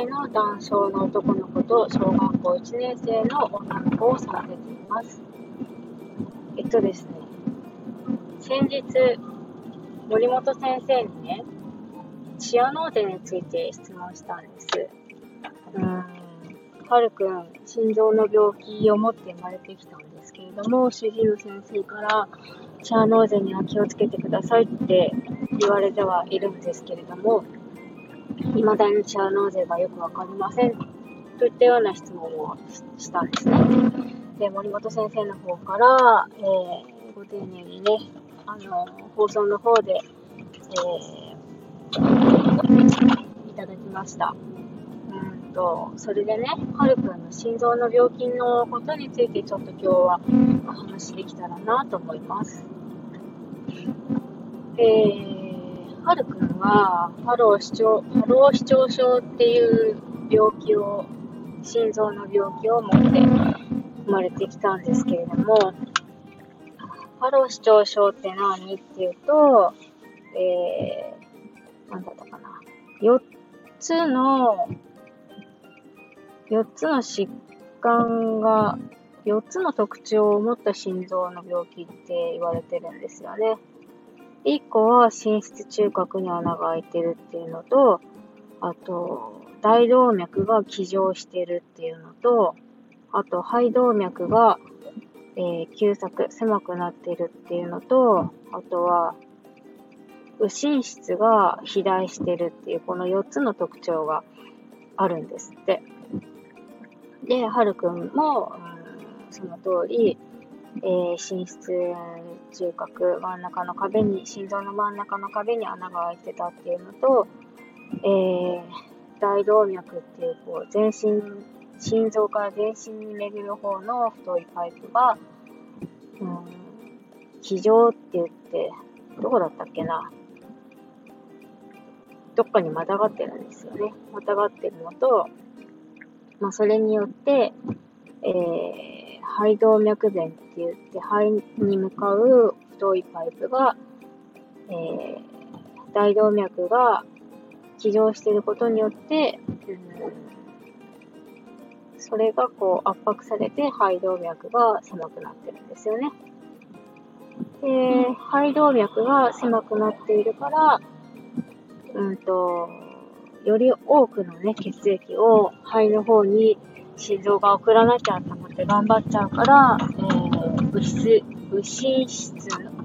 歳の男性の男の子と小学校1年生の女の子を育てています。えっとですね、先日、森本先生にね、チアノーゼについて質問したんです。うん、はるくん、心臓の病気を持って生まれてきたんですけれども、主治医の先生から、チアノーゼには気をつけてくださいって言われてはいるんですけれども、未だにチアノーゼがよくわかりませんといったような質問をしたんですね。で、森本先生の方から、えー、ご丁寧にね、あの、放送の方で、えー、いただきました。うんと、それでね、はるくんの心臓の病気のことについてちょっと今日はお話できたらなと思います。えー、はるくんは、ファロー四徴、ファロー四徴症っていう病気を、心臓の病気を持って生まれてきたんですけれども、ファロー四徴症って何っていうと、えー、なんだったかな。4つの、4つの疾患が、4つの特徴を持った心臓の病気って言われてるんですよね。1個は心室中核に穴が開いてるっていうのと、あと、大動脈が起乗してるっていうのと、あと、肺動脈が、えー、急迫、狭くなってるっていうのと、あとは、右心室が肥大してるっていう、この4つの特徴があるんですって。で、はるくんも、うん、その通り、えー、心室中核、真ん中の壁に、心臓の真ん中の壁に穴が開いてたっていうのと、えー、大動脈っていう、こう、全身、心臓から全身に巡る方の太いパイプが、うん、気状って言って、どこだったっけなどっかにまたがってるんですよね。またがってるのと、まあ、それによって、えー、肺動脈弁って言って肺に向かう太いパイプが、えー、大動脈が起乗していることによって、うん、それがこう圧迫されて肺動脈が狭くなってるんですよね。で、肺動脈が狭くなっているから、うんと、より多くのね、血液を肺の方に心臓が送らなきゃと思って頑張っちゃうから、えー、右室、右心室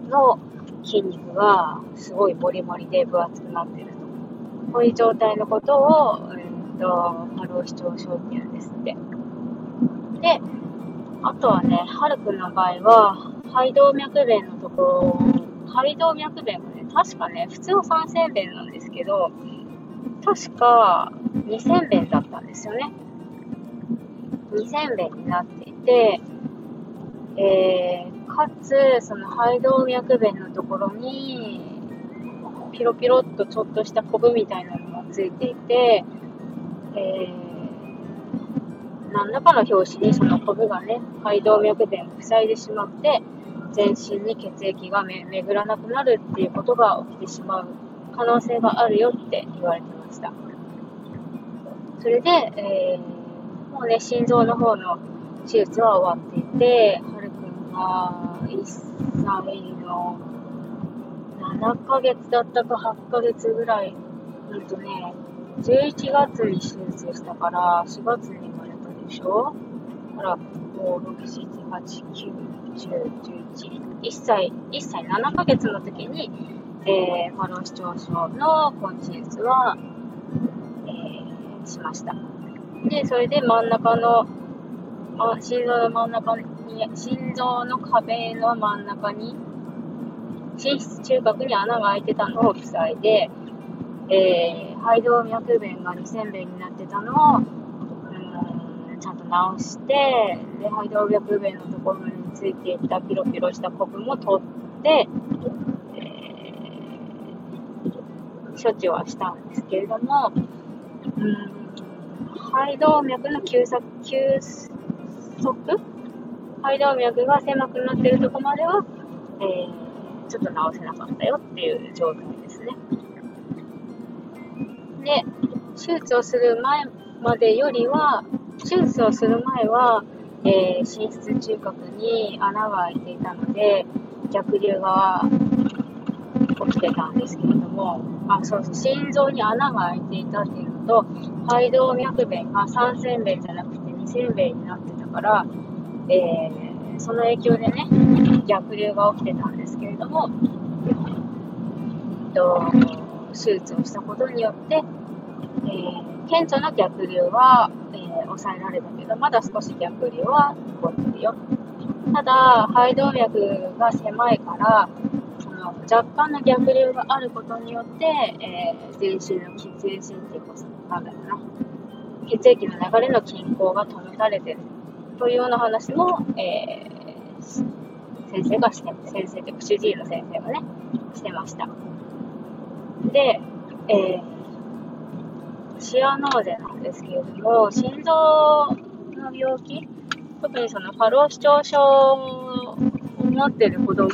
の筋肉がすごいボリボリで分厚くなってると。こういう状態のことを、えー、と、ファロー四徴症っていうんですって。で、あとはね、はるくんの場合は、肺動脈弁のところ、肺動脈弁もね、確かね、普通は3000弁なんですけど、確か2000弁だったんですよね。2000弁になっていて、えー、かつ、その肺動脈弁のところに、ピロピロっとちょっとしたコブみたいなのがついていて、えー、何らかの拍子にそのコブがね、肺動脈弁を塞いでしまって、全身に血液が巡らなくなるっていうことが起きてしまう可能性があるよって言われてました。それで、えーもうね、心臓の方の手術は終わっていて、はるくんが1歳の7ヶ月だったか8ヶ月ぐらい、うんとね、11月に手術したから、4月に生まれたでしょ？だから、5、6、7、8、9、10、11、1歳、1歳7ヶ月の時に、えー、ファロー視聴症の今手術は、えー、しました。で、それで真ん中の、あ心臓の真ん中に、心臓の壁の真ん中に、心室中核に穴が開いてたのを塞いで、えー、肺動脈弁が2000弁になってたのを、うん、ちゃんと直して、で、肺動脈弁のところについていたピロピロしたコブも取って、えー、処置はしたんですけれども、うん肺動脈の急急ストップ肺動脈が狭くなってるとこまでは、えー、ちょっと直せなかったよっていう状態ですね。で、手術をする前までよりは、手術をする前は、えー、心室中核に穴が開いていたので、逆流が起きてたんですけれども、あ、そうそう、心臓に穴が開いていたっていうと、肺動脈弁が3線弁じゃなくて2線弁になってたから、えー、その影響でね、逆流が起きてたんですけれども、えっと、手術をしたことによって、えー、顕著な逆流は、えー、抑えられたけど、まだ少し逆流は残ってるよ。ただ、肺動脈が狭いから、の若干の逆流があることによって、えー、全身の血液っていうか、なんだな、血液の流れの均衡が保たれてるというような話も、えー、先生がして、先生というか主治医の先生がね、してました。で、えー、シアノーゼなんですけれども、心臓の病気、特にその過労死症症を持ってる子供、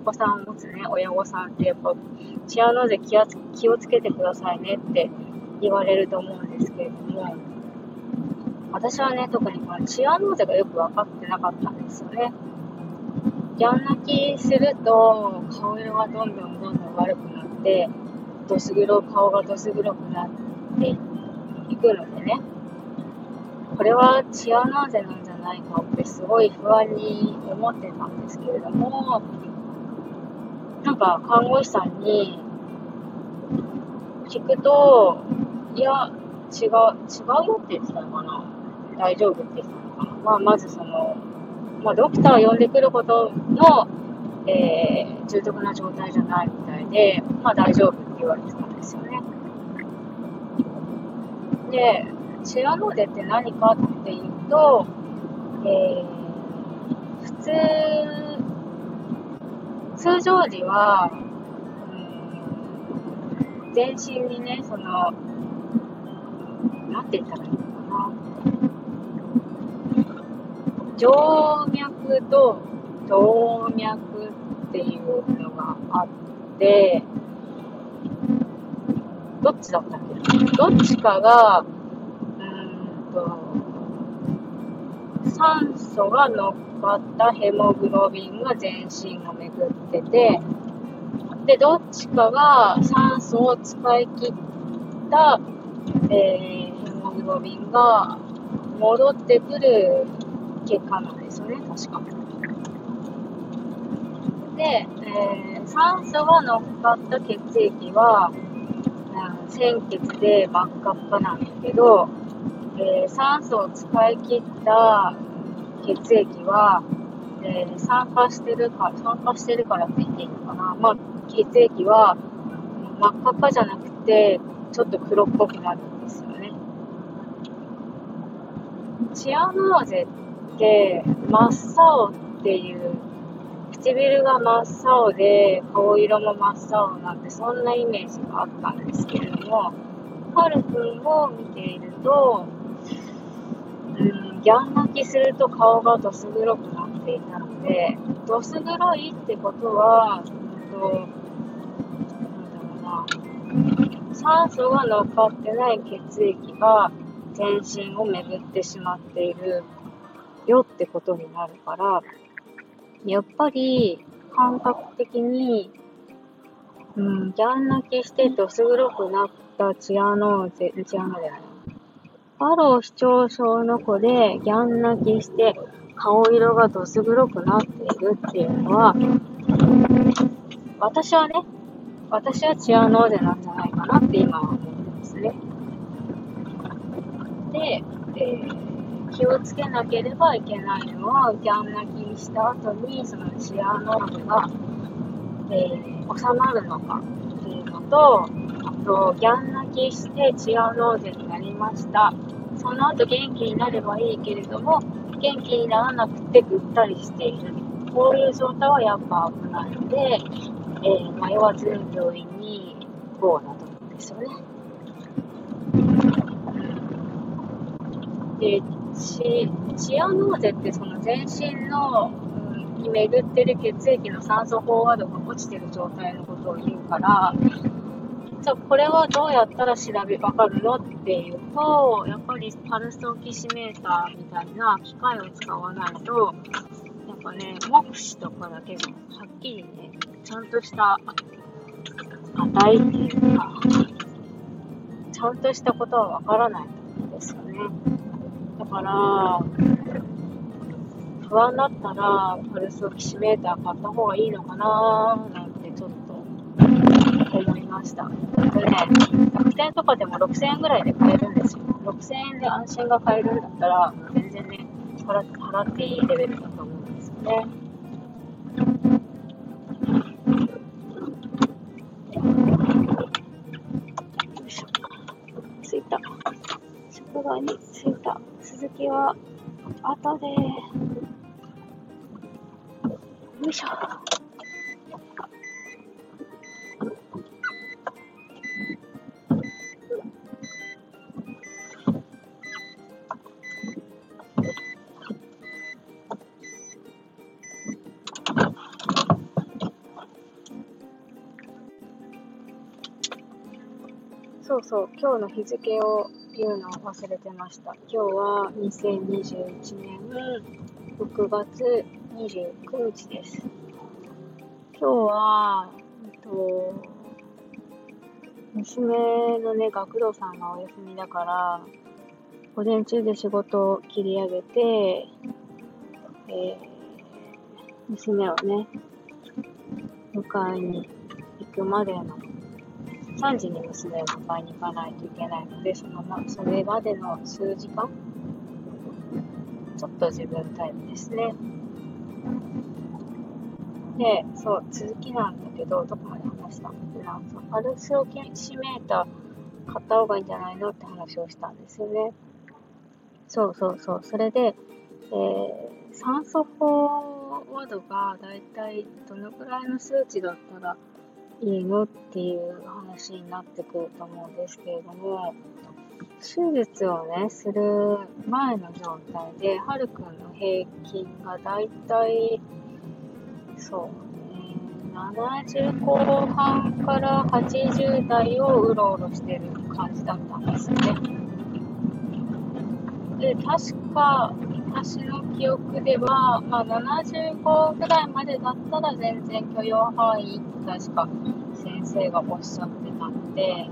子さんを持つね、親御さんってやっぱ、シアノーゼ気気をつけてくださいねって言われると思うんですけれども、私はね、特にこのチアノーゼがよく分かってなかったんですよね。ギャン泣きすると、顔色がどんどんどんどん悪くなって、どす黒、顔がどす黒くなっていくのでね、これはチアノーゼなんじゃないかってすごい不安に思ってたんですけれども、なんか看護師さんに聞くと、いや、違う、違うよって言ってたのかな大丈夫って言ってたのかなまあ、まずその、まあ、ドクターを呼んでくることの、えー、重篤な状態じゃないみたいで、まあ大丈夫って言われてたんですよね。で、チアノーゼって何かっていうと、えー、普通、通常時は、全身にね、その、なんて言ったらいいのかな。静脈と動脈っていうのがあって、どっちだったっけどっちかが、酸素が乗っかったヘモグロビンが全身を巡ってて、で、どっちかが酸素を使い切った、えーグロビンが戻ってくる結果なんですよね、確か。で、えー、酸素が乗っかった血液は、うん、鮮血で真っ赤っかなんだけど、えー、酸素を使い切った血液は、えー、酸化してるか、酸化してるからって言っていいのかな。まあ、血液は真っ赤っかじゃなくて、ちょっと黒っぽくなるんですよね。チアノーゼって真っ青っていう唇が真っ青で顔色も真っ青なんてそんなイメージがあったんですけれどもハルくんを見ていると、ギャン泣きすると顔がどす黒くなっていたのでどす黒いってことは、うんと、なんだろうな酸素が乗っかってない血液が全身を巡ってしまっているよってことになるから、やっぱり感覚的に、うん、ギャン泣きしてどす黒くなったチアノーゼ、チアノーゼだな。バロー視聴症の子でギャン泣きして顔色がどす黒くなっているっていうのは、私はね、私はチアノーゼなんじゃないかなって今は思ってますね。で、えー、気をつけなければいけないのは、ギャン泣きした後に、そのチアノーゼが、えー、収まるのかっていうのと、あと、ギャン泣きしてチアノーゼになりました。その後元気になればいいけれども、元気にならなくてぐったりしている。こういう状態はやっぱ危ないので、えー、迷わず病院に行こうだと思うんですよね。で、チチアノーゼってその全身の、うん、に巡ってる血液の酸素飽和度が落ちてる状態のことを言うからゃあこれはどうやったら調べわかるの？っていうとやっぱりパルスオキシメーターみたいな機械を使わないとやっぱね目視とかだけではっきりねちゃんとした値っていうかちゃんとしたことはわからないんですよね。だから、不安だったら、パルスオキシメーター買った方がいいのかななんました。これね、楽天とかでも6000円ぐらいで買えるんですよ。6000円で安心が買えるんだったら、全然ね、払っていいレベルだと思うんですよね。に着いた。鈴木は後で。よいしょ。そう、今日の日付を言うのを忘れてました。今日は2021年6月29日です。今日は、えっと、娘のね、学童さんがお休みだから、午前中で仕事を切り上げて、えー、娘をね、迎えに行くまでの3時に娘を迎えに行かないといけないので、そのま、それまでの数時間、ちょっと自分タイムですね。で、そう、続きなんだけど、どこまで話した？んだっけな、そうパルスオキシメーター買った方がいいんじゃないのって話をしたんですよね。そうそうそう。それで、えー、酸素飽和度がだいたいどのくらいの数値だったらいいのっていう話になってくると思うんですけれども、手術をね、する前の状態で、はるくんの平均がだいたい、そうね、70後半から80代をうろうろしてる感じだったんですね。で、確か、私の記憶では、まあ、75ぐらいまでだったら全然許容範囲って確か先生がおっしゃってたので、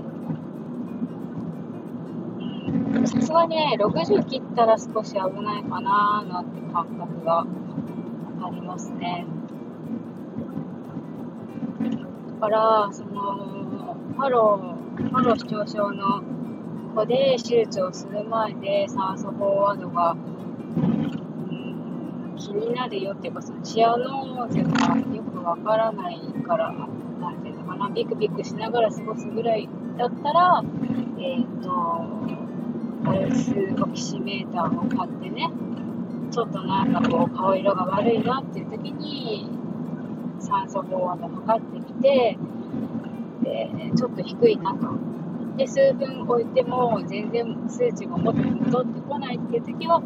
さすがにね、60切ったら少し危ないかなーなんて感覚がありますね。だから、その、ハロー、ファロー四徴症の子で手術をする前で酸素飽和度が気になるよっていうか、そのチアノーゼがよくわからないから、なんていうのかな、ビクビクしながら過ごすぐらいだったら、えっ、ー、と、パルスオキシメーターを買ってね、ちょっとなんかこう顔色が悪いなっていう時に、酸素飽和度測ってみて、で、ちょっと低いなと。で、数分置いても全然数値が元に戻ってこないっていう時は、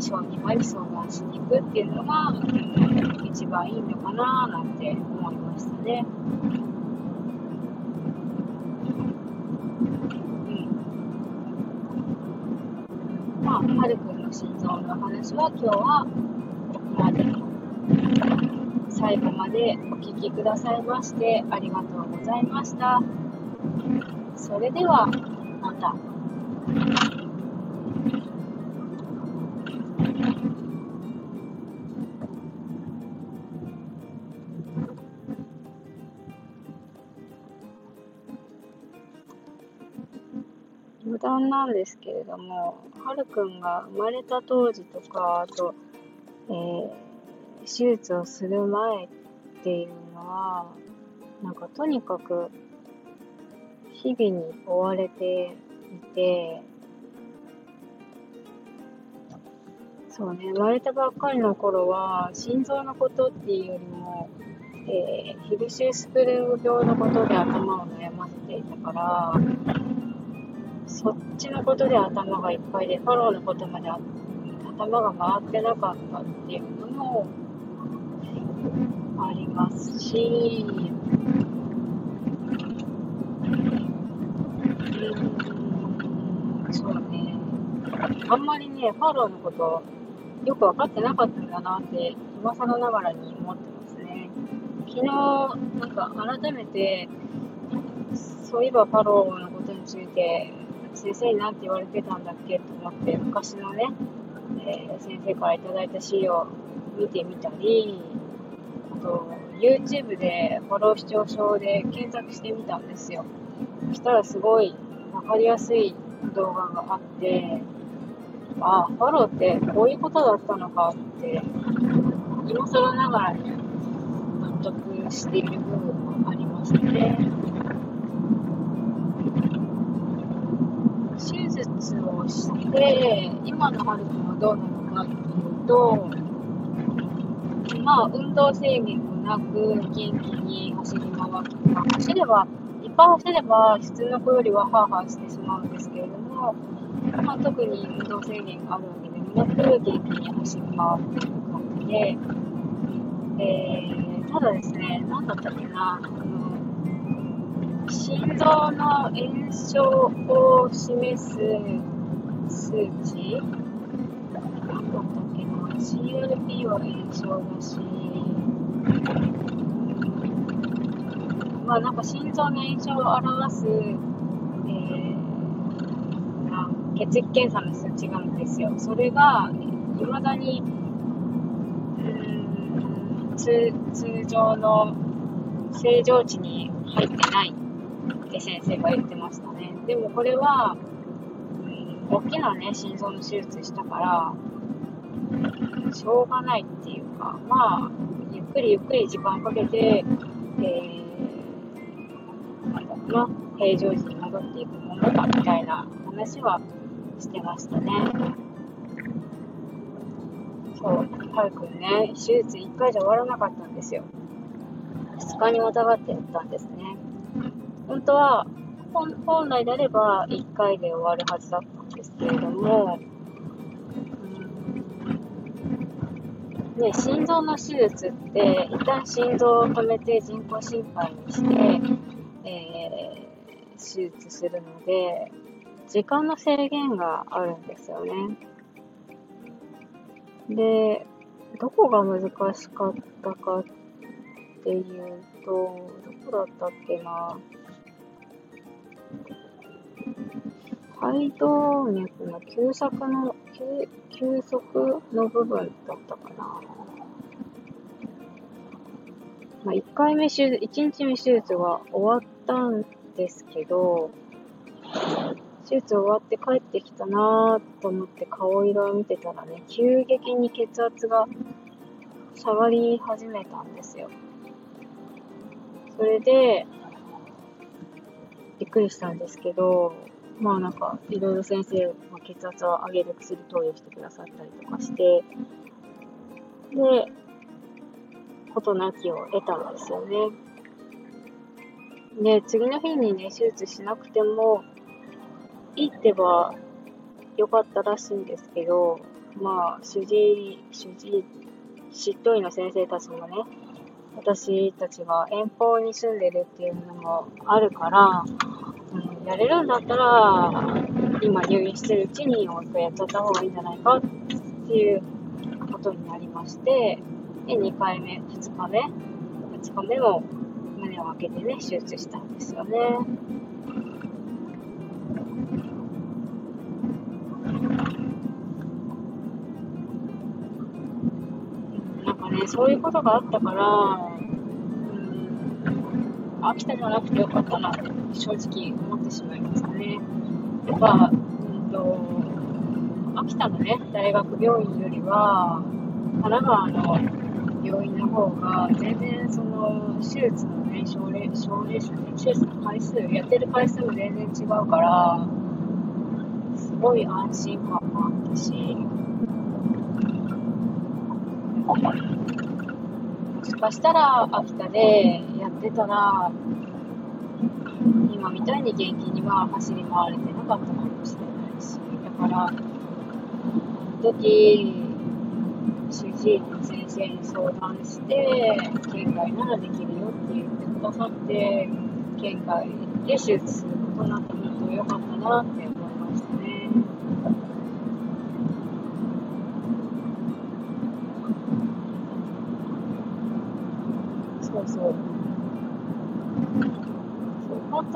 小児科に相談しに行くっていうのが、うん、一番いいのかななんて思いましたね。うんまあ、はるくんの心臓の話は今日はここまで。最後までお聴きくださいましてありがとうございました。それではまた。なんですけれども、はるくんが生まれた当時とか、あと、えー、手術をする前っていうのは、なんかとにかく日々に追われていて、そうね、生まれたばっかりの頃は、心臓のことっていうよりも、えー、ヒルシュースプルー病のことで頭を悩ませていたから、そっちのことで頭がいっぱいで、ファローのことまで頭が回ってなかったっていうのもありますし、うん、そうね。あんまりね、ファローのことよく分かってなかったんだなって、今更ながらに思ってますね。昨日、なんか改めて、そういえばファローのことについて、先生に何て言われてたんだっけと思って、昔のね、えー、先生から頂いた資料を見てみたり、あと、YouTube でフォロー視聴証で検索してみたんですよ。そしたらすごい分かりやすい動画があって、ああ、フォローってこういうことだったのかって、今更ながらに納得している部分もありますね。をして、今のハルくんはどうなのかっていうと、まあ、運動制限もなく、元気に走り回って、走れば、いっぱい走れば、普通の子よりはハーハーしてしまうんですけれども、まあ、特に運動制限があるわけでもなく、元気に走り回っている感じで、えー、ただですね、なんだったっけな、心臓の炎症を示す数値なんだったっけな、CRP は炎症だし、まあなんか心臓の炎症を表す、えー、血液検査の数値があるんですよ。それが、いまだに、通通常の正常値に入ってないって先生が言ってましたね。でもこれは、大きなね、心臓の手術したから、しょうがないっていうか、まあ、ゆっくりゆっくり時間かけて、えー、なんだろうな、平常時に戻っていくものだみたいな話はしてましたね。そう、はるくね、手術1回じゃ終わらなかったんですよ。2日にまたがってやったんですね。本当は、本来であれば1回で終わるはずだったけれども、ね、心臓の手術って、一旦心臓を止めて人工心肺にして、えー、手術するので、時間の制限があるんですよね。で、どこが難しかったかっていうと、どこだったっけな。肺動脈の休息の、休息の部分だったかな。まあ、1回目手術、1日目手術は終わったんですけど、手術終わって帰ってきたなぁと思って顔色を見てたらね、急激に血圧が下がり始めたんですよ。それで、びっくりしたんですけど、まあなんか、いろいろ先生が血圧を上げる薬投与してくださったりとかして、で、事なきを得たんですよね。で、次の日にね、手術しなくても、いいってば良かったらしいんですけど、まあ、主治医、主治医、執刀医の先生たちもね、私たちが遠方に住んでるっていうのもあるから、やれるんだったら、今入院してるうちにもう一回やっちゃった方がいいんじゃないかっていうことになりまして、で、2回目、2日目、2日目も胸を開けてね、手術したんですよね。なんかね、そういうことがあったから、うん、秋田じゃなくてよかったなって正直思ってしまいましたね。やっぱ、うんと、秋田のね、大学病院よりは、神奈川の病院の方が、全然その、手術のね、症例、症例数ね、手術の回数、やってる回数も全然違うから、すごい安心感もあったし、もしかしたら秋田でやってたら、今みたいに元気には走り回れてなかったかもしれないし、だから、時、主治医の先生に相談して、県外ならできるよって言ってくださって、県外で手術することになって本当良かったなって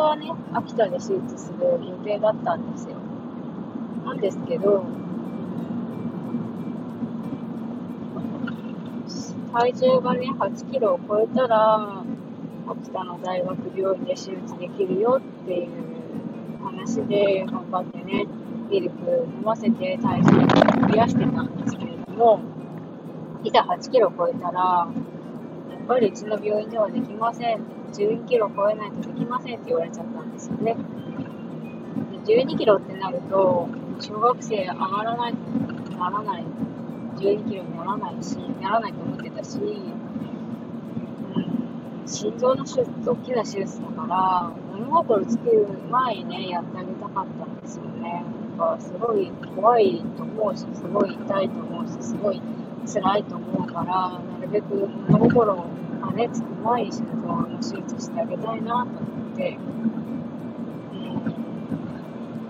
はね、秋田で手術する予定だったんですよ。なんですけど、体重がね、8キロを超えたら、秋田の大学病院で手術できるよっていう話で、頑張ってね、ミルク飲ませて体重を増やしてたんですけれども、いざ8キロ超えたら、やっぱりうちの病院ではできません。12キロ超えないとできませんって言われちゃったんですよね。で12キロってなると、小学生上がらない、ならない、12キロにならないし、ならないと思ってたし、心臓の手術、大きな手術だから、物心つく前にね、やってあげたかったんですよね。なんか、すごい怖いと思うし、すごい痛いと思うし、すごい辛いと思うから、なるべく物心をがね、つく前に心臓の手術してあげたいなと思って、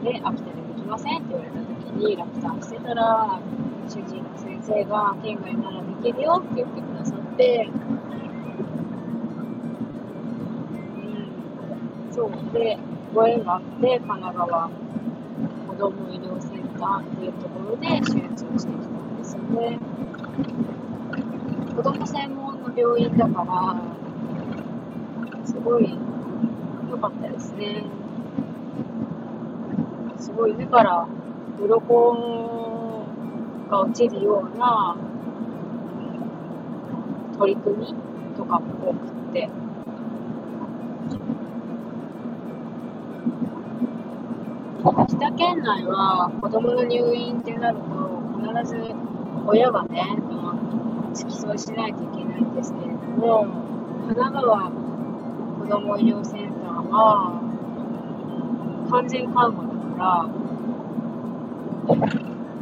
で、秋田でできませんって言われた時に落胆してたら、主治医の先生が、県外ならできるよって言ってくださって、うん、そう。で、ご縁があって、神奈川子ども医療センターっていうところで手術をしてきたんですよね。子供専門病院だから、すごい良かったですね。すごい目から鱗が落ちるような取り組みとかも多くて、秋田県内は子供の入院ってなると必ず親がね、付き添いしないといけないんですけれども、神奈川子ども医療センターは、完全看護だから、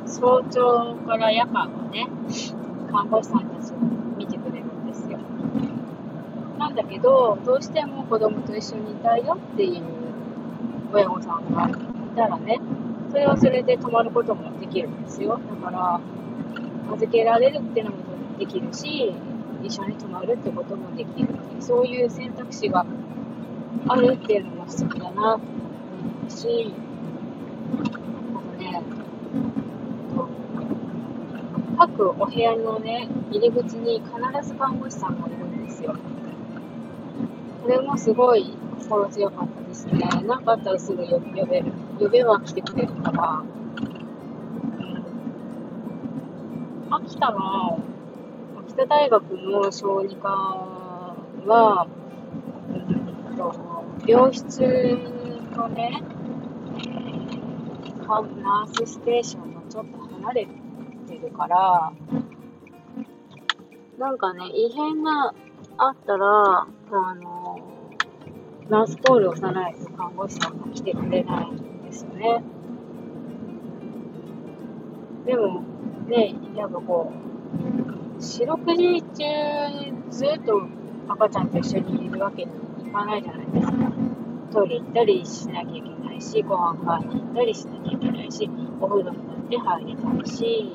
早朝から夜間のね、看護師さんたちが見てくれるんですよ。なんだけど、どうしても子供と一緒にいたいよっていう親御さんがいたらね、それはそれで泊まることもできるんですよ。だから、預けられるっていうのもできるし、一緒に泊まるってこともできるのでそういう選択肢があるっていうのも素敵だなと思うし、あのね、各お部屋のね、入り口に必ず看護師さんがいるんですよ。これもすごい心強かったですね。なかったらすぐ呼べる。呼べは来てくれるから。秋田の田大学の小児科は、うんと、病室とね、ナースステーションがちょっと離れてるから、なんかね、異変があったら、あの、ナースコールを押さないと看護師さんが来てくれないんですよね。でも、ね、やっぱこう、四六時中ずっと赤ちゃんと一緒にいるわけにいかないじゃないですか。トイレ行ったりしなきゃいけないし、ご飯買いに行ったりしなきゃいけないし、お風呂になって入りたいし、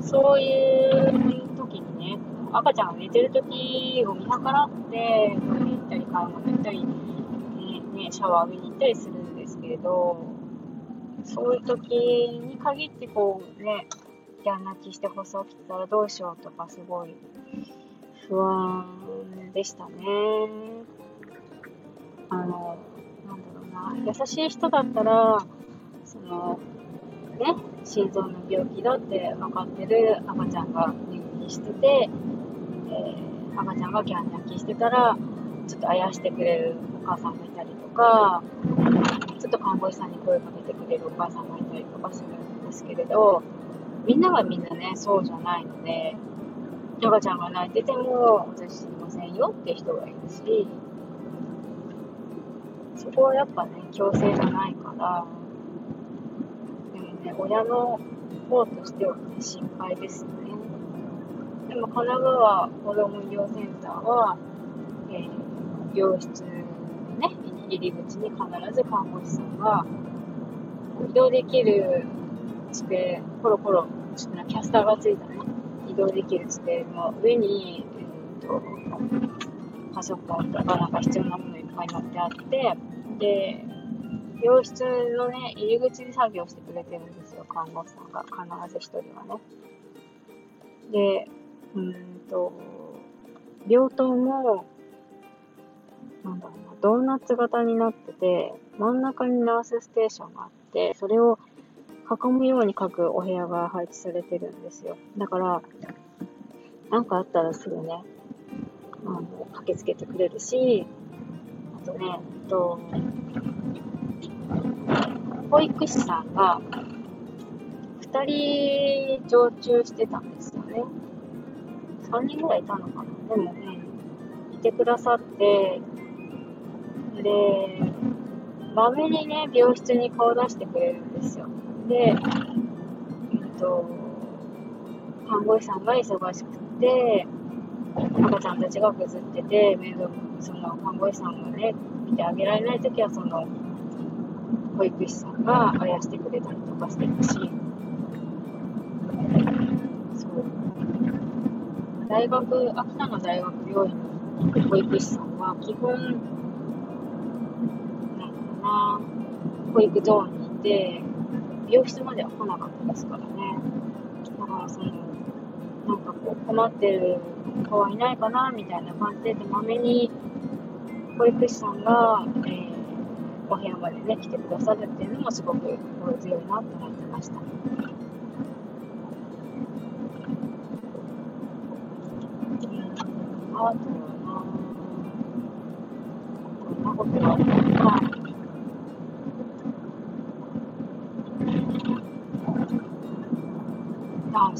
そういう時にね、赤ちゃんが寝てる時を見計らって、トイレ行ったり、買い物行ったり、ね、ね、シャワー浴びに行ったりするんですけれど、そういう時に限ってこうね、ギ泣きして放送来てたらどうしようとかすごい不安でしたね。あの、なんだろうな、優しい人だったら、その、ね、心臓の病気だって分かってる赤ちゃんが入院してて、えー、赤ちゃんがギャン泣きしてたら、ちょっとあやしてくれるお母さんがいたりとか、ちょっと看護師さんに声かけてくれるお母さんがいたりとかするんですけれど、みんながみんなね、そうじゃないので、赤ちゃんが泣いてても、私知りませんよって人がいるし、そこはやっぱね、強制じゃないから、親の方としては、ね、心配ですよね。でも神奈川子ども医療センターは、えー、病室のね、入り口に必ず看護師さんが移動できる机、コロコロ、キャスターがついたね、移動できる机の上に、えーと、パソコンとかなんか必要なものいっぱい載ってあって、で、病室のね、入り口で作業してくれてるんですよ、看護師さんが、必ず一人はね。で、うんと、病棟も、なんだろうな、ドーナツ型になってて、真ん中にナースステーションがあって、それを囲むように各お部屋が配置されてるんですよ。だから、なんかあったらすぐね、あの、駆けつけてくれるし、あとね、えっと、保育士さんが2人常駐してたんですよね。3人ぐらいいたのかな。でもね、いてくださって、で、まめにね、病室に顔出してくれるんですよ。で、えっと、看護師さんが忙しくて、赤ちゃんたちがぐずってて、面倒、その看護師さんがね、見てあげられないときは、その、保育士さんがあやしてくれたりとかしてるし、そう。大学、秋田の大学病院の保育士さんは、基本、なんだろうな、保育ゾーンにいて、美容室までは来なかったですからね。だからその、なんかこう困ってる子はいないかなみたいな感じで、まめに保育士さんが、えー、お部屋までね、来てくださるっていうのもすごく心強いなと思ってました。あとはな、こんなことが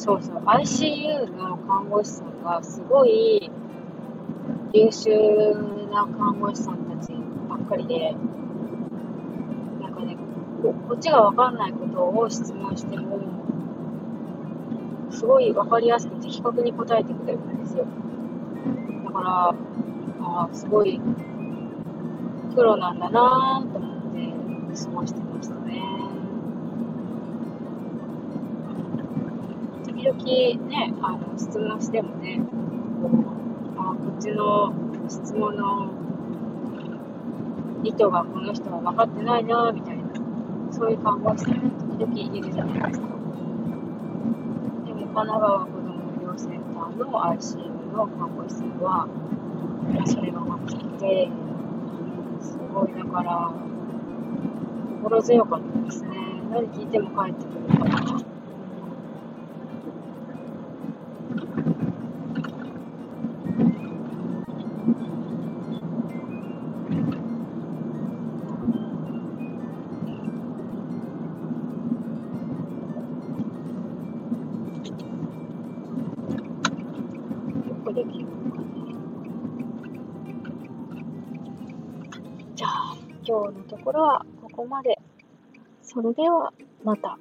そうそう。ICU の看護師さんがすごい優秀な看護師さんたちばっかりで、なんかね、こっちがわかんないことを質問しても、すごいわかりやすく的確に答えてくれるんですよ。だから、あすごいプロなんだなと思って過ごして々ね、あの、質問してもね、あこっちの質問の意図がこの人は分かってないな、みたいな、そういう看護師さん時々いるじゃないですか。でも、神奈川子ども医療センターの ICU の看護師さんは、それがなくて、すごい、だから、心強かったですね。何聞いても帰ってくるから。ろはここまで。それではまた。